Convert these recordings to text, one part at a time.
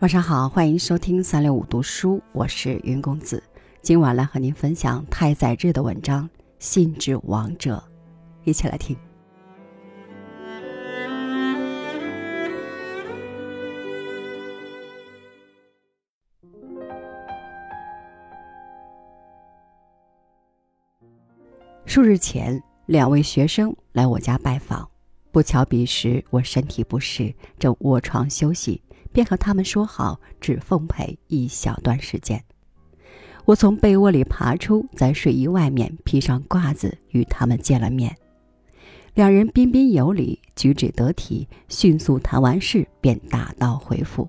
晚上好，欢迎收听三六五读书，我是云公子。今晚来和您分享太宰治的文章《信之王者》，一起来听。数日前，两位学生来我家拜访，不巧彼时我身体不适，正卧床休息。便和他们说好，只奉陪一小段时间。我从被窝里爬出，在睡衣外面披上褂子，与他们见了面。两人彬彬有礼，举止得体，迅速谈完事，便打道回府。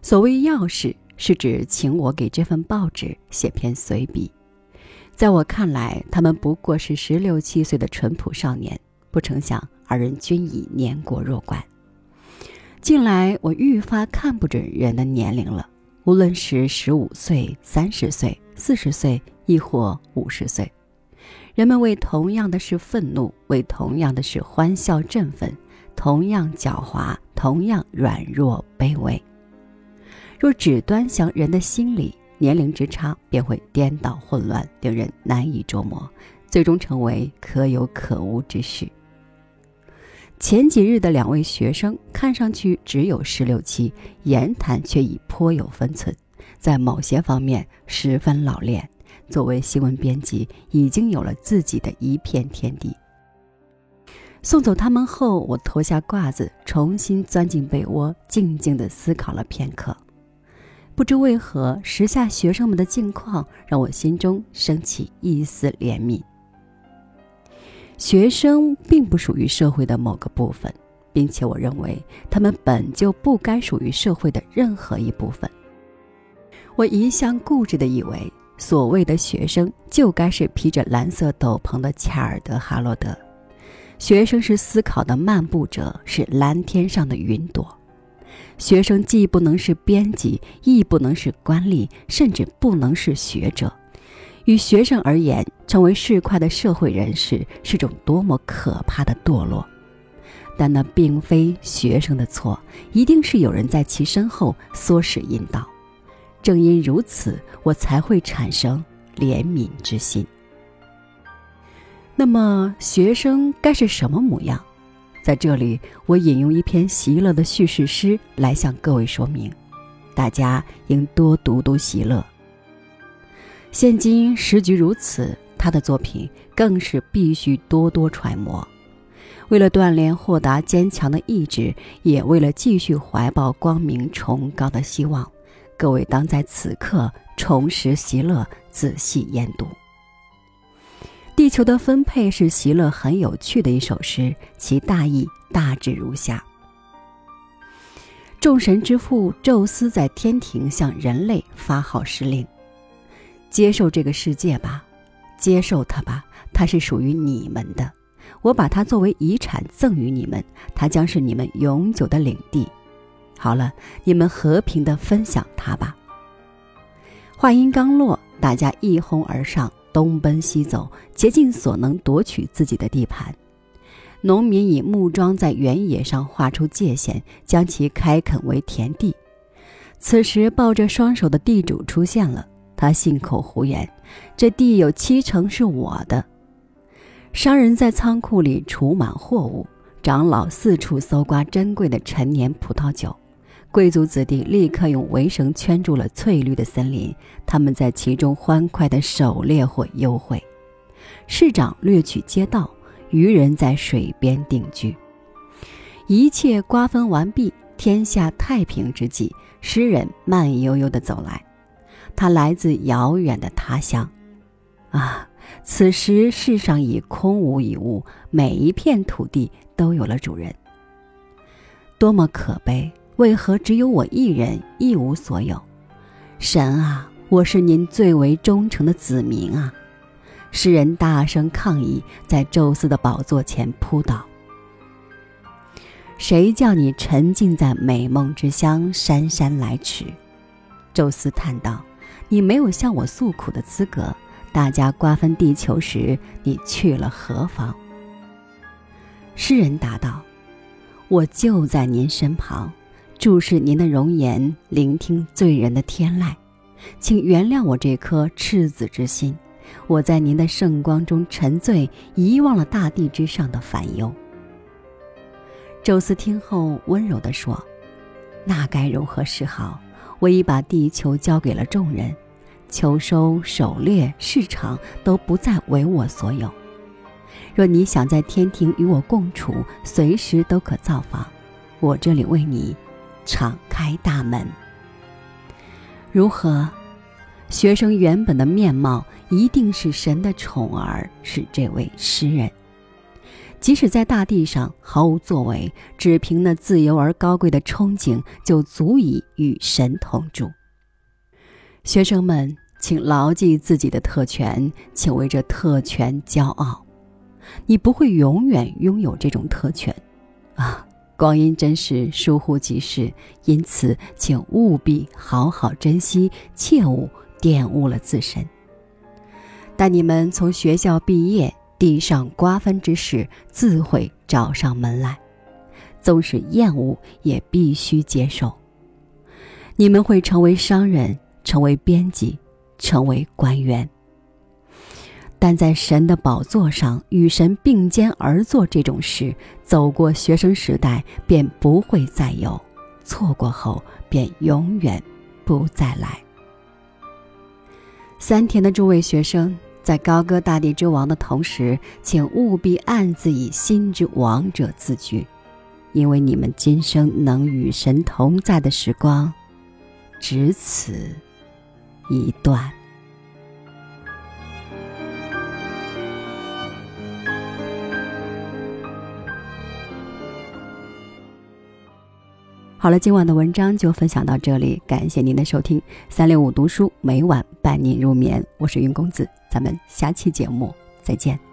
所谓要事，是指请我给这份报纸写篇随笔。在我看来，他们不过是十六七岁的淳朴少年，不成想二人均已年过弱冠。近来我愈发看不准人的年龄了，无论是十五岁、三十岁、四十岁，亦或五十岁，人们为同样的事愤怒，为同样的事欢笑振奋，同样狡猾，同样软弱卑微。若只端详人的心理，年龄之差便会颠倒混乱，令人难以捉摸，最终成为可有可无之事。前几日的两位学生看上去只有十六七，言谈却已颇有分寸，在某些方面十分老练。作为新闻编辑，已经有了自己的一片天地。送走他们后，我脱下褂子，重新钻进被窝，静静地思考了片刻。不知为何，时下学生们的境况让我心中升起一丝怜悯。学生并不属于社会的某个部分，并且我认为他们本就不该属于社会的任何一部分。我一向固执地以为，所谓的学生就该是披着蓝色斗篷的恰尔德·哈罗德。学生是思考的漫步者，是蓝天上的云朵。学生既不能是编辑，亦不能是官吏，甚至不能是学者。与学生而言，成为市侩的社会人士是种多么可怕的堕落！但那并非学生的错，一定是有人在其身后唆使引导。正因如此，我才会产生怜悯之心。那么，学生该是什么模样？在这里，我引用一篇席勒的叙事诗来向各位说明，大家应多读读席勒。现今时局如此，他的作品更是必须多多揣摩。为了锻炼豁达坚强的意志，也为了继续怀抱光明崇高的希望，各位当在此刻重拾席勒，仔细研读。《地球的分配》是席勒很有趣的一首诗，其大意大致如下：众神之父宙斯在天庭向人类发号施令。接受这个世界吧，接受它吧，它是属于你们的。我把它作为遗产赠予你们，它将是你们永久的领地。好了，你们和平的分享它吧。话音刚落，大家一哄而上，东奔西走，竭尽所能夺取自己的地盘。农民以木桩在原野上画出界限，将其开垦为田地。此时，抱着双手的地主出现了。他信口胡言，这地有七成是我的。商人在仓库里储满货物，长老四处搜刮珍贵的陈年葡萄酒，贵族子弟立刻用围绳圈住了翠绿的森林，他们在其中欢快地狩猎或幽会。市长掠取街道，渔人在水边定居。一切瓜分完毕，天下太平之际，诗人慢悠悠地走来。他来自遥远的他乡，啊！此时世上已空无一物，每一片土地都有了主人。多么可悲！为何只有我一人一无所有？神啊，我是您最为忠诚的子民啊！诗人大声抗议，在宙斯的宝座前扑倒。谁叫你沉浸在美梦之乡，姗姗来迟？宙斯叹道。你没有向我诉苦的资格。大家瓜分地球时，你去了何方？诗人答道：“我就在您身旁，注视您的容颜，聆听醉人的天籁，请原谅我这颗赤子之心。我在您的圣光中沉醉，遗忘了大地之上的烦忧。宙斯听后温柔地说：“那该如何是好？我已把地球交给了众人，秋收、狩猎、市场都不再为我所有。若你想在天庭与我共处，随时都可造访，我这里为你敞开大门。如何？”学生原本的面貌一定是神的宠儿，是这位诗人。即使在大地上毫无作为，只凭那自由而高贵的憧憬，就足以与神同住。学生们，请牢记自己的特权，请为这特权骄傲。你不会永远拥有这种特权，啊，光阴真是疏忽即逝，因此请务必好好珍惜，切勿玷污了自身。待你们从学校毕业。地上瓜分之事自会找上门来，纵使厌恶，也必须接受。你们会成为商人，成为编辑，成为官员。但在神的宝座上与神并肩而坐这种事，走过学生时代便不会再有，错过后便永远不再来。三田的诸位学生。在高歌大地之王的同时，请务必暗自以心之王者自居，因为你们今生能与神同在的时光，只此一段。好了，今晚的文章就分享到这里，感谢您的收听。三六五读书每晚伴您入眠，我是云公子，咱们下期节目再见。